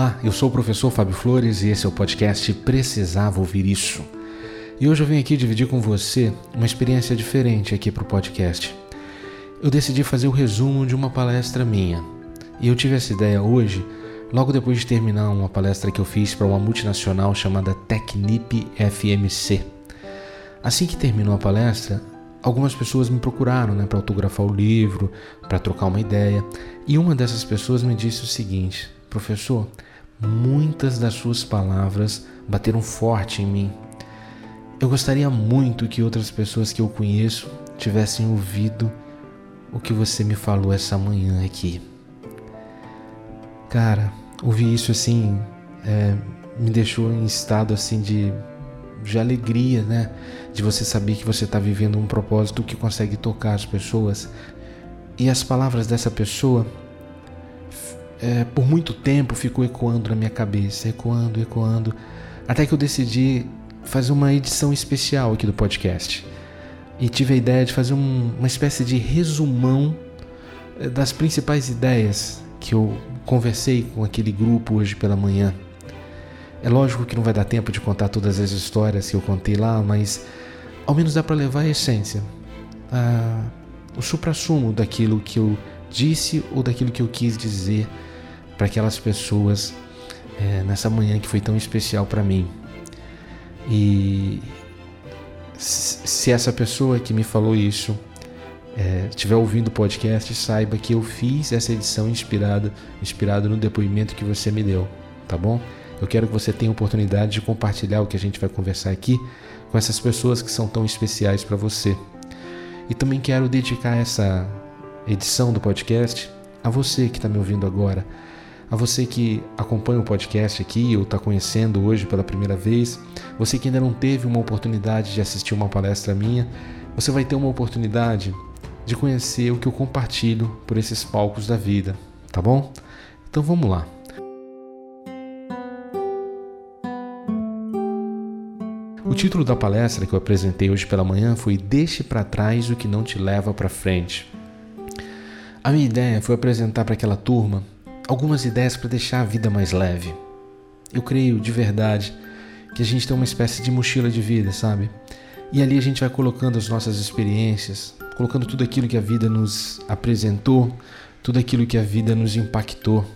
Olá, eu sou o professor Fábio Flores e esse é o podcast Precisava Ouvir Isso. E hoje eu venho aqui dividir com você uma experiência diferente aqui para o podcast. Eu decidi fazer o resumo de uma palestra minha. E eu tive essa ideia hoje, logo depois de terminar uma palestra que eu fiz para uma multinacional chamada Technip FMC. Assim que terminou a palestra, algumas pessoas me procuraram né, para autografar o livro, para trocar uma ideia. E uma dessas pessoas me disse o seguinte: Professor, muitas das suas palavras bateram forte em mim. Eu gostaria muito que outras pessoas que eu conheço tivessem ouvido o que você me falou essa manhã aqui. Cara, ouvir isso assim é, me deixou em estado assim de, de alegria, né? De você saber que você está vivendo um propósito que consegue tocar as pessoas. E as palavras dessa pessoa, é, por muito tempo, ficou ecoando na minha cabeça, ecoando, ecoando, até que eu decidi fazer uma edição especial aqui do podcast. E tive a ideia de fazer um, uma espécie de resumão eh, das principais ideias que eu conversei com aquele grupo hoje pela manhã. É lógico que não vai dar tempo de contar todas as histórias que eu contei lá, mas ao menos dá para levar a essência, a, o supra-sumo daquilo que eu disse ou daquilo que eu quis dizer para aquelas pessoas é, nessa manhã que foi tão especial para mim. E se essa pessoa que me falou isso é, estiver ouvindo o podcast, saiba que eu fiz essa edição inspirada, inspirado no depoimento que você me deu, tá bom? Eu quero que você tenha oportunidade de compartilhar o que a gente vai conversar aqui com essas pessoas que são tão especiais para você. E também quero dedicar essa edição do podcast a você que está me ouvindo agora, a você que acompanha o podcast aqui ou está conhecendo hoje pela primeira vez, você que ainda não teve uma oportunidade de assistir uma palestra minha, você vai ter uma oportunidade de conhecer o que eu compartilho por esses palcos da vida, tá bom? Então vamos lá. O título da palestra que eu apresentei hoje pela manhã foi Deixe para trás o que não te leva para frente. A minha ideia foi apresentar para aquela turma algumas ideias para deixar a vida mais leve. Eu creio de verdade que a gente tem uma espécie de mochila de vida, sabe? E ali a gente vai colocando as nossas experiências, colocando tudo aquilo que a vida nos apresentou, tudo aquilo que a vida nos impactou.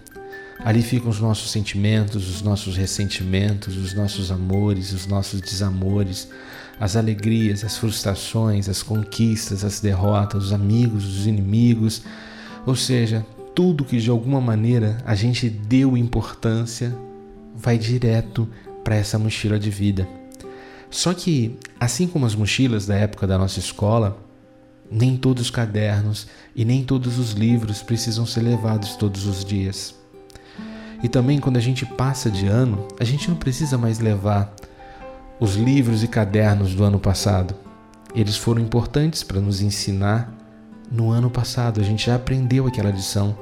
Ali ficam os nossos sentimentos, os nossos ressentimentos, os nossos amores, os nossos desamores, as alegrias, as frustrações, as conquistas, as derrotas, os amigos, os inimigos. Ou seja, tudo que de alguma maneira a gente deu importância vai direto para essa mochila de vida. Só que, assim como as mochilas da época da nossa escola, nem todos os cadernos e nem todos os livros precisam ser levados todos os dias. E também, quando a gente passa de ano, a gente não precisa mais levar os livros e cadernos do ano passado. Eles foram importantes para nos ensinar no ano passado, a gente já aprendeu aquela lição.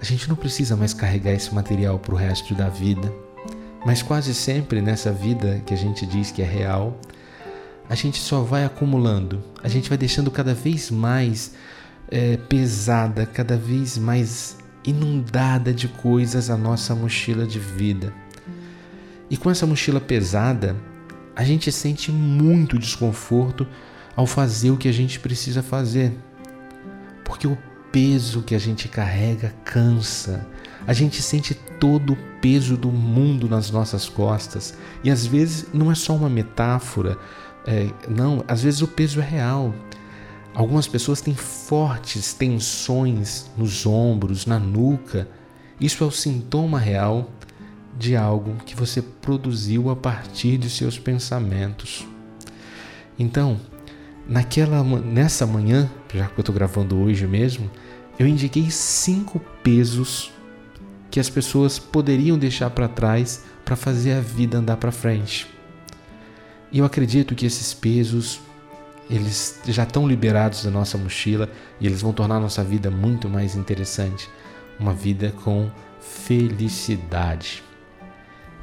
A gente não precisa mais carregar esse material para o resto da vida. Mas quase sempre nessa vida que a gente diz que é real, a gente só vai acumulando, a gente vai deixando cada vez mais é, pesada, cada vez mais inundada de coisas a nossa mochila de vida. E com essa mochila pesada, a gente sente muito desconforto ao fazer o que a gente precisa fazer porque o peso que a gente carrega cansa. A gente sente todo o peso do mundo nas nossas costas. E às vezes não é só uma metáfora, é, não, às vezes o peso é real. Algumas pessoas têm fortes tensões nos ombros, na nuca. Isso é o sintoma real de algo que você produziu a partir de seus pensamentos. Então, Naquela, nessa manhã, já que eu estou gravando hoje mesmo, eu indiquei cinco pesos que as pessoas poderiam deixar para trás para fazer a vida andar para frente. E eu acredito que esses pesos eles já estão liberados da nossa mochila e eles vão tornar a nossa vida muito mais interessante, uma vida com felicidade.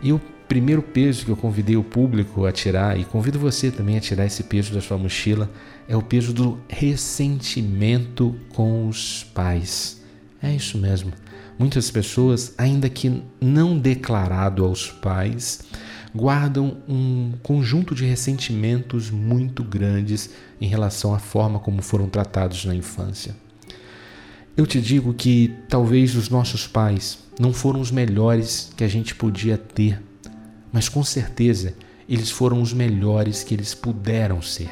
E o primeiro peso que eu convidei o público a tirar, e convido você também a tirar esse peso da sua mochila, é o peso do ressentimento com os pais. É isso mesmo. Muitas pessoas, ainda que não declarado aos pais, guardam um conjunto de ressentimentos muito grandes em relação à forma como foram tratados na infância. Eu te digo que talvez os nossos pais não foram os melhores que a gente podia ter, mas com certeza eles foram os melhores que eles puderam ser.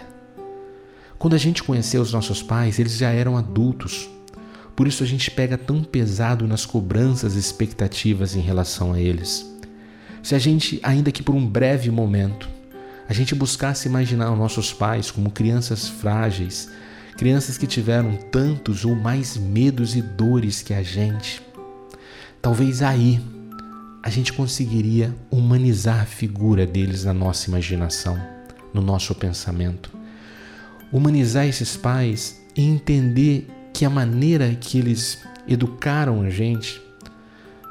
Quando a gente conheceu os nossos pais, eles já eram adultos. Por isso a gente pega tão pesado nas cobranças e expectativas em relação a eles. Se a gente, ainda que por um breve momento, a gente buscasse imaginar os nossos pais como crianças frágeis, crianças que tiveram tantos ou mais medos e dores que a gente, talvez aí a gente conseguiria humanizar a figura deles na nossa imaginação, no nosso pensamento. Humanizar esses pais e entender que a maneira que eles educaram a gente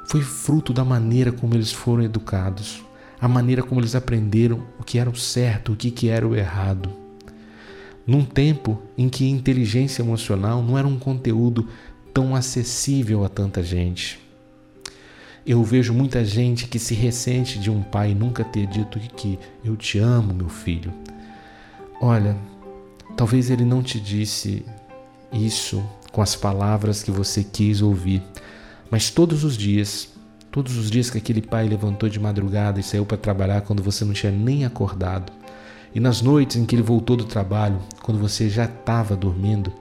foi fruto da maneira como eles foram educados, a maneira como eles aprenderam o que era o certo, o que era o errado. Num tempo em que inteligência emocional não era um conteúdo tão acessível a tanta gente. Eu vejo muita gente que se ressente de um pai nunca ter dito que eu te amo, meu filho. Olha, talvez ele não te disse isso com as palavras que você quis ouvir, mas todos os dias, todos os dias que aquele pai levantou de madrugada e saiu para trabalhar quando você não tinha nem acordado, e nas noites em que ele voltou do trabalho, quando você já estava dormindo,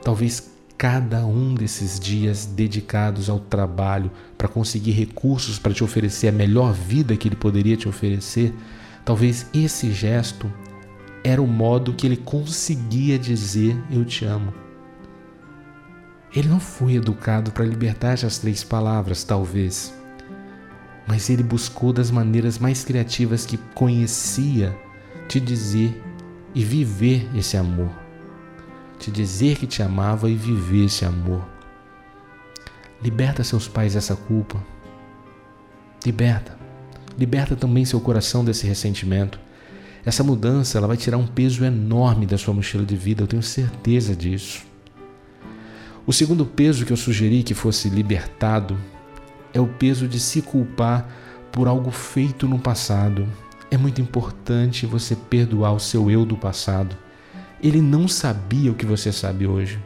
talvez cada um desses dias dedicados ao trabalho para conseguir recursos para te oferecer a melhor vida que ele poderia te oferecer, talvez esse gesto era o modo que ele conseguia dizer eu te amo. Ele não foi educado para libertar essas três palavras, talvez, mas ele buscou das maneiras mais criativas que conhecia te dizer e viver esse amor. Te dizer que te amava e viver esse amor. Liberta seus pais dessa culpa. Liberta. Liberta também seu coração desse ressentimento. Essa mudança ela vai tirar um peso enorme da sua mochila de vida, eu tenho certeza disso. O segundo peso que eu sugeri que fosse libertado é o peso de se culpar por algo feito no passado. É muito importante você perdoar o seu eu do passado. Ele não sabia o que você sabe hoje.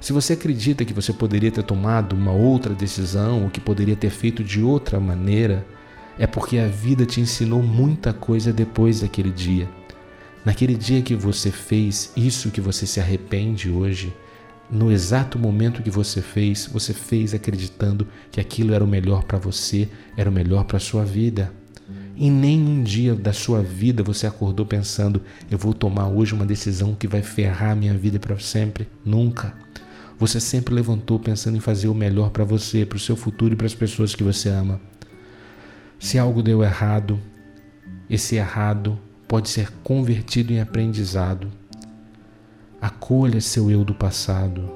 Se você acredita que você poderia ter tomado uma outra decisão ou que poderia ter feito de outra maneira, é porque a vida te ensinou muita coisa depois daquele dia. Naquele dia que você fez isso que você se arrepende hoje, no exato momento que você fez, você fez acreditando que aquilo era o melhor para você, era o melhor para a sua vida. Em nenhum dia da sua vida você acordou pensando: eu vou tomar hoje uma decisão que vai ferrar a minha vida para sempre. Nunca. Você sempre levantou pensando em fazer o melhor para você, para o seu futuro e para as pessoas que você ama. Se algo deu errado, esse errado pode ser convertido em aprendizado Acolha seu eu do passado.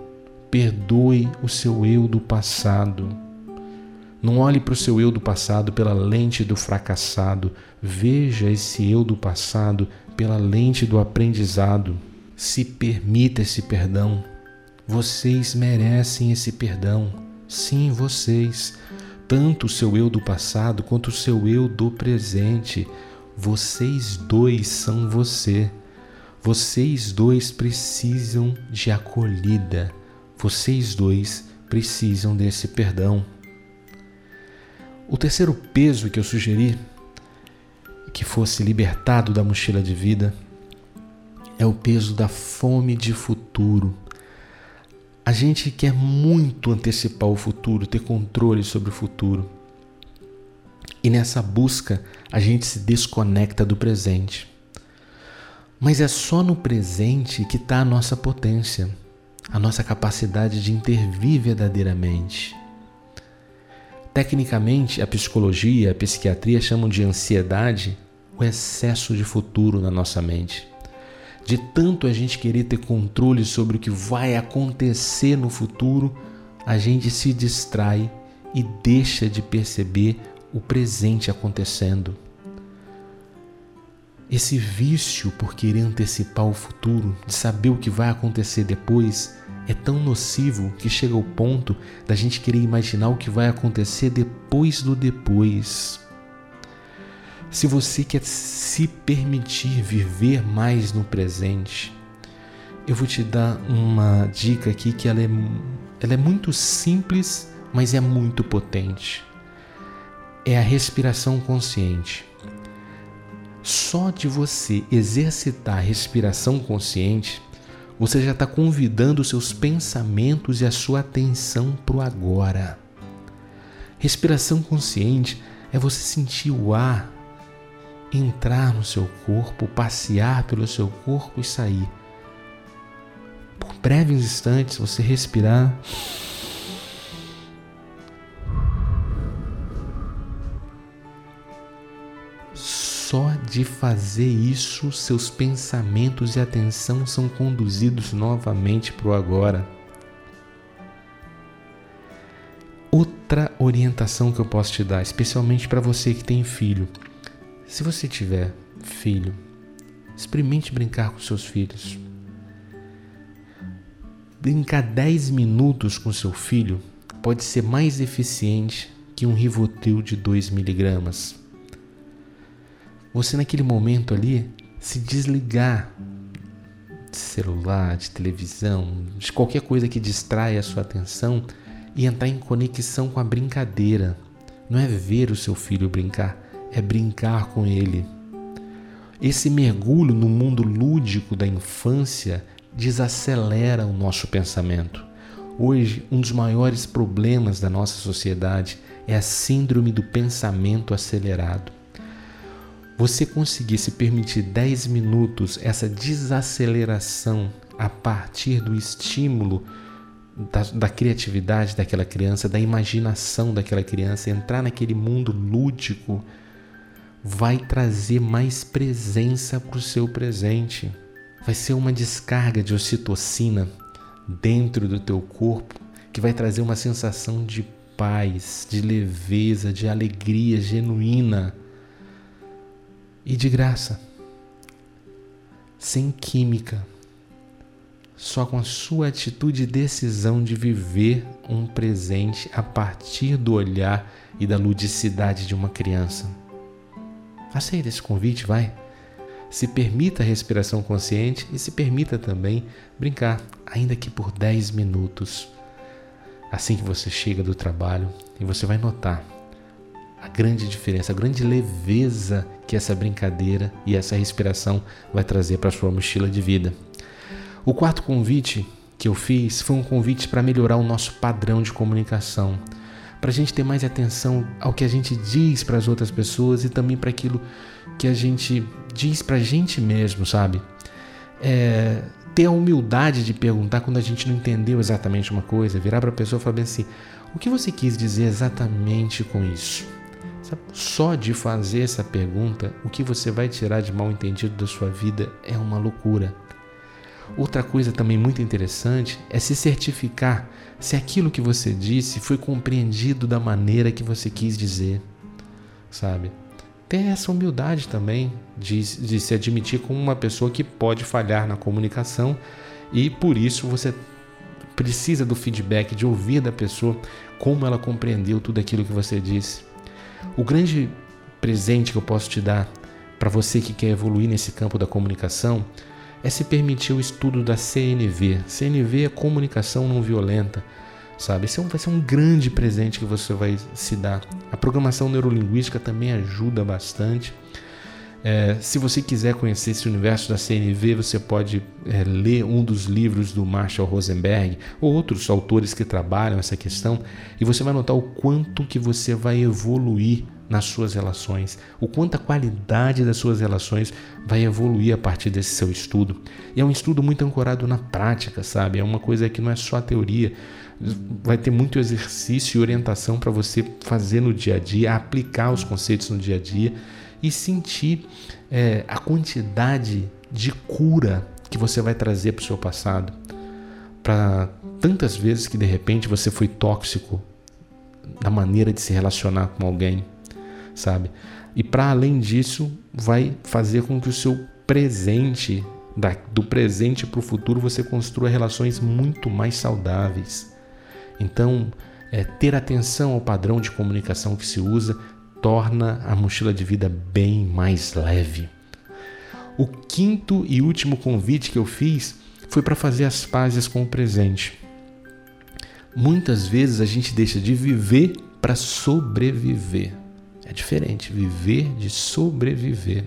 Perdoe o seu eu do passado. Não olhe para o seu eu do passado pela lente do fracassado. Veja esse eu do passado pela lente do aprendizado. Se permita esse perdão. Vocês merecem esse perdão. Sim, vocês. Tanto o seu eu do passado quanto o seu eu do presente. Vocês dois são você. Vocês dois precisam de acolhida. Vocês dois precisam desse perdão. O terceiro peso que eu sugeri que fosse libertado da mochila de vida é o peso da fome de futuro. A gente quer muito antecipar o futuro, ter controle sobre o futuro. E nessa busca, a gente se desconecta do presente. Mas é só no presente que está a nossa potência, a nossa capacidade de intervir verdadeiramente. Tecnicamente, a psicologia e a psiquiatria chamam de ansiedade o excesso de futuro na nossa mente. De tanto a gente querer ter controle sobre o que vai acontecer no futuro, a gente se distrai e deixa de perceber o presente acontecendo. Esse vício por querer antecipar o futuro, de saber o que vai acontecer depois, é tão nocivo que chega ao ponto da gente querer imaginar o que vai acontecer depois do depois. Se você quer se permitir viver mais no presente, eu vou te dar uma dica aqui que ela é, ela é muito simples, mas é muito potente. É a respiração consciente. Só de você exercitar a respiração consciente, você já está convidando os seus pensamentos e a sua atenção para o agora. Respiração consciente é você sentir o ar entrar no seu corpo, passear pelo seu corpo e sair. Por breves instantes, você respirar. De fazer isso, seus pensamentos e atenção são conduzidos novamente para o agora. Outra orientação que eu posso te dar, especialmente para você que tem filho. Se você tiver filho, experimente brincar com seus filhos. Brincar 10 minutos com seu filho pode ser mais eficiente que um Rivotril de 2 miligramas você naquele momento ali se desligar de celular, de televisão, de qualquer coisa que distrai a sua atenção e entrar em conexão com a brincadeira. Não é ver o seu filho brincar, é brincar com ele. Esse mergulho no mundo lúdico da infância desacelera o nosso pensamento. Hoje, um dos maiores problemas da nossa sociedade é a síndrome do pensamento acelerado você conseguir se permitir 10 minutos essa desaceleração a partir do estímulo da, da, criatividade daquela criança, da imaginação daquela criança, entrar naquele mundo lúdico, vai trazer mais presença para o seu presente. Vai ser uma descarga de ocitocina dentro do teu corpo que vai trazer uma sensação de paz, de leveza, de alegria genuína e de graça, sem química, só com a sua atitude e decisão de viver um presente a partir do olhar e da ludicidade de uma criança. Aceita esse convite, vai. Se permita a respiração consciente e se permita também brincar, ainda que por 10 minutos. Assim que você chega do trabalho e você vai notar a grande diferença, a grande leveza que essa brincadeira e essa respiração vai trazer para a sua mochila de vida. O quarto convite que eu fiz foi um convite para melhorar o nosso padrão de comunicação, para a gente ter mais atenção ao que a gente diz para as outras pessoas e também para aquilo que a gente diz para a gente mesmo, sabe? É, ter a humildade de perguntar quando a gente não entendeu exatamente uma coisa, virar para a pessoa e falar assim: o que você quis dizer exatamente com isso? Só de fazer essa pergunta, o que você vai tirar de mal entendido da sua vida é uma loucura. Outra coisa também muito interessante é se certificar se aquilo que você disse foi compreendido da maneira que você quis dizer, sabe? Ter essa humildade também de, de se admitir como uma pessoa que pode falhar na comunicação e por isso você precisa do feedback, de ouvir da pessoa como ela compreendeu tudo aquilo que você disse. O grande presente que eu posso te dar para você que quer evoluir nesse campo da comunicação é se permitir o estudo da CNV. CNV é comunicação não violenta, sabe? Esse é vai ser um grande presente que você vai se dar. A programação neurolinguística também ajuda bastante. É, se você quiser conhecer esse universo da CNV, você pode é, ler um dos livros do Marshall Rosenberg ou outros autores que trabalham essa questão e você vai notar o quanto que você vai evoluir nas suas relações, o quanto a qualidade das suas relações vai evoluir a partir desse seu estudo. E é um estudo muito ancorado na prática, sabe? É uma coisa que não é só teoria, vai ter muito exercício e orientação para você fazer no dia a dia, aplicar os conceitos no dia a dia e sentir é, a quantidade de cura que você vai trazer para o seu passado. Para tantas vezes que de repente você foi tóxico na maneira de se relacionar com alguém, sabe? E para além disso, vai fazer com que o seu presente da, do presente para o futuro, você construa relações muito mais saudáveis. Então, é, ter atenção ao padrão de comunicação que se usa torna a mochila de vida bem mais leve. O quinto e último convite que eu fiz foi para fazer as pazes com o presente. Muitas vezes a gente deixa de viver para sobreviver. É diferente, viver de sobreviver.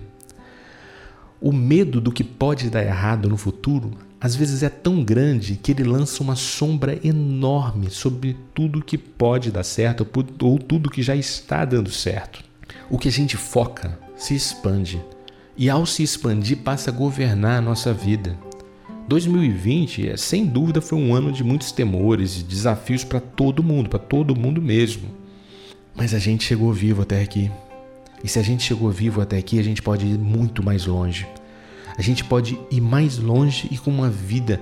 O medo do que pode dar errado no futuro às vezes é tão grande que ele lança uma sombra enorme sobre tudo que pode dar certo ou tudo que já está dando certo. O que a gente foca se expande e, ao se expandir, passa a governar a nossa vida. 2020, é, sem dúvida, foi um ano de muitos temores e desafios para todo mundo, para todo mundo mesmo. Mas a gente chegou vivo até aqui. E se a gente chegou vivo até aqui, a gente pode ir muito mais longe. A gente pode ir mais longe e com uma vida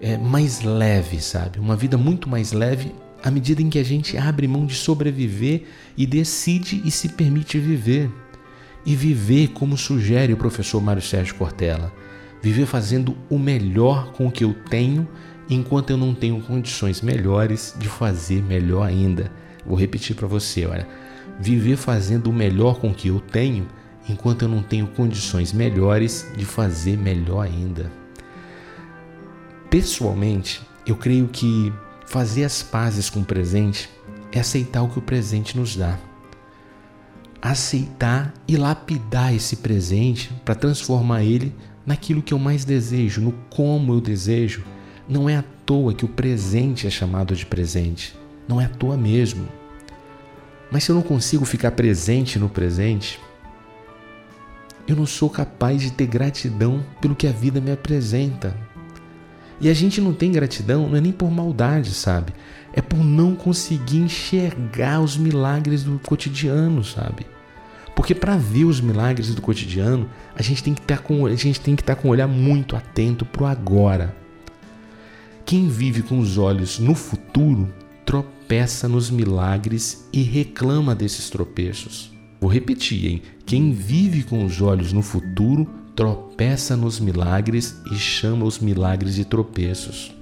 é, mais leve, sabe? Uma vida muito mais leve à medida em que a gente abre mão de sobreviver e decide e se permite viver. E viver como sugere o professor Mário Sérgio Cortella viver fazendo o melhor com o que eu tenho, enquanto eu não tenho condições melhores de fazer melhor ainda. Vou repetir para você, olha, viver fazendo o melhor com o que eu tenho, enquanto eu não tenho condições melhores de fazer melhor ainda. Pessoalmente, eu creio que fazer as pazes com o presente é aceitar o que o presente nos dá. Aceitar e lapidar esse presente para transformar ele naquilo que eu mais desejo, no como eu desejo. Não é à toa que o presente é chamado de presente. Não é à toa mesmo. Mas se eu não consigo ficar presente no presente, eu não sou capaz de ter gratidão pelo que a vida me apresenta. E a gente não tem gratidão, não é nem por maldade, sabe? É por não conseguir enxergar os milagres do cotidiano, sabe? Porque para ver os milagres do cotidiano, a gente tem que estar com a gente tem que estar com o olhar muito atento para o agora. Quem vive com os olhos no futuro tropeça nos milagres e reclama desses tropeços. Vou repetir, hein? Quem vive com os olhos no futuro tropeça nos milagres e chama os milagres de tropeços.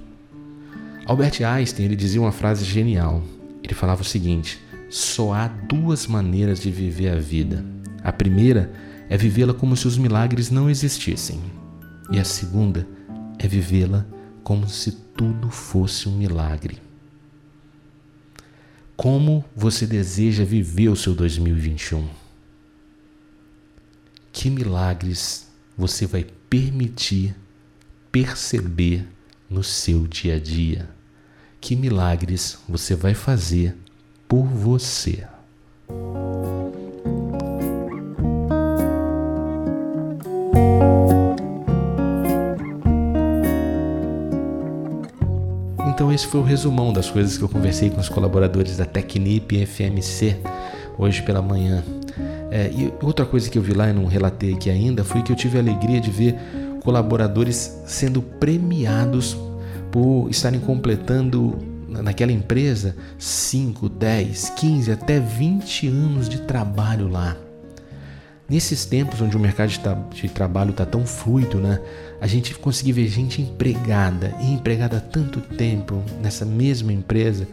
Albert Einstein ele dizia uma frase genial. Ele falava o seguinte: só há duas maneiras de viver a vida. A primeira é vivê-la como se os milagres não existissem. E a segunda é vivê-la como se tudo fosse um milagre. Como você deseja viver o seu 2021? Que milagres você vai permitir perceber no seu dia a dia? Que milagres você vai fazer por você. Então esse foi o resumão das coisas que eu conversei com os colaboradores da Tecnip FMC hoje pela manhã. É, e outra coisa que eu vi lá e não relatei aqui ainda foi que eu tive a alegria de ver colaboradores sendo premiados por estarem completando naquela empresa 5, 10, 15, até 20 anos de trabalho lá. Nesses tempos onde o mercado de, trabalho está tão fluido, né? A gente conseguir ver gente empregada e empregada há tanto tempo nessa mesma empresa,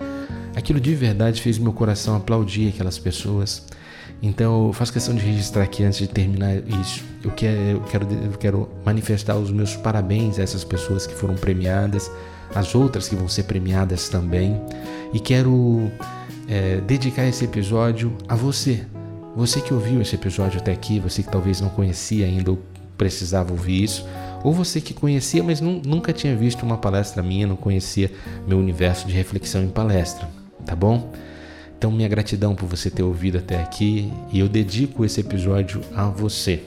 aquilo de verdade fez meu coração aplaudir aquelas pessoas. Então eu faço questão de registrar aqui antes de terminar isso. Eu quero, eu quero, eu quero manifestar os meus parabéns a essas pessoas que foram premiadas as outras que vão ser premiadas também. E quero é, dedicar esse episódio a você. Você que ouviu esse episódio até aqui, você que talvez não conhecia ainda ou precisava ouvir isso, ou você que conhecia, mas nunca tinha visto uma palestra minha, não conhecia meu universo de reflexão em palestra, tá bom? Então, minha gratidão por você ter ouvido até aqui e eu dedico esse episódio a você.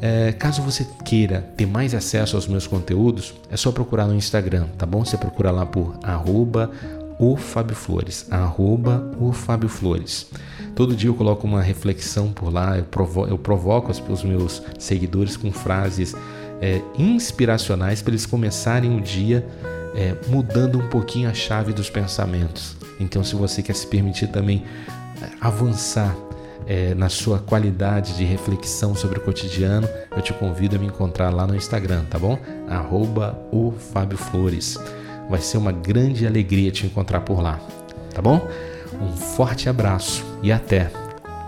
É, caso você queira ter mais acesso aos meus conteúdos, é só procurar no Instagram, tá bom? Você procura lá por arroba o Fábio Flores, arroba o Fábio Flores. Todo dia eu coloco uma reflexão por lá, eu, provo eu provoco os meus seguidores com frases é, inspiracionais para eles começarem o dia é, mudando um pouquinho a chave dos pensamentos. Então, se você quer se permitir também é, avançar é, na sua qualidade de reflexão sobre o cotidiano, eu te convido a me encontrar lá no Instagram, tá bom? Arroba o Fábio Flores. Vai ser uma grande alegria te encontrar por lá, tá bom? Um forte abraço e até,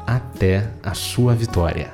até a sua vitória.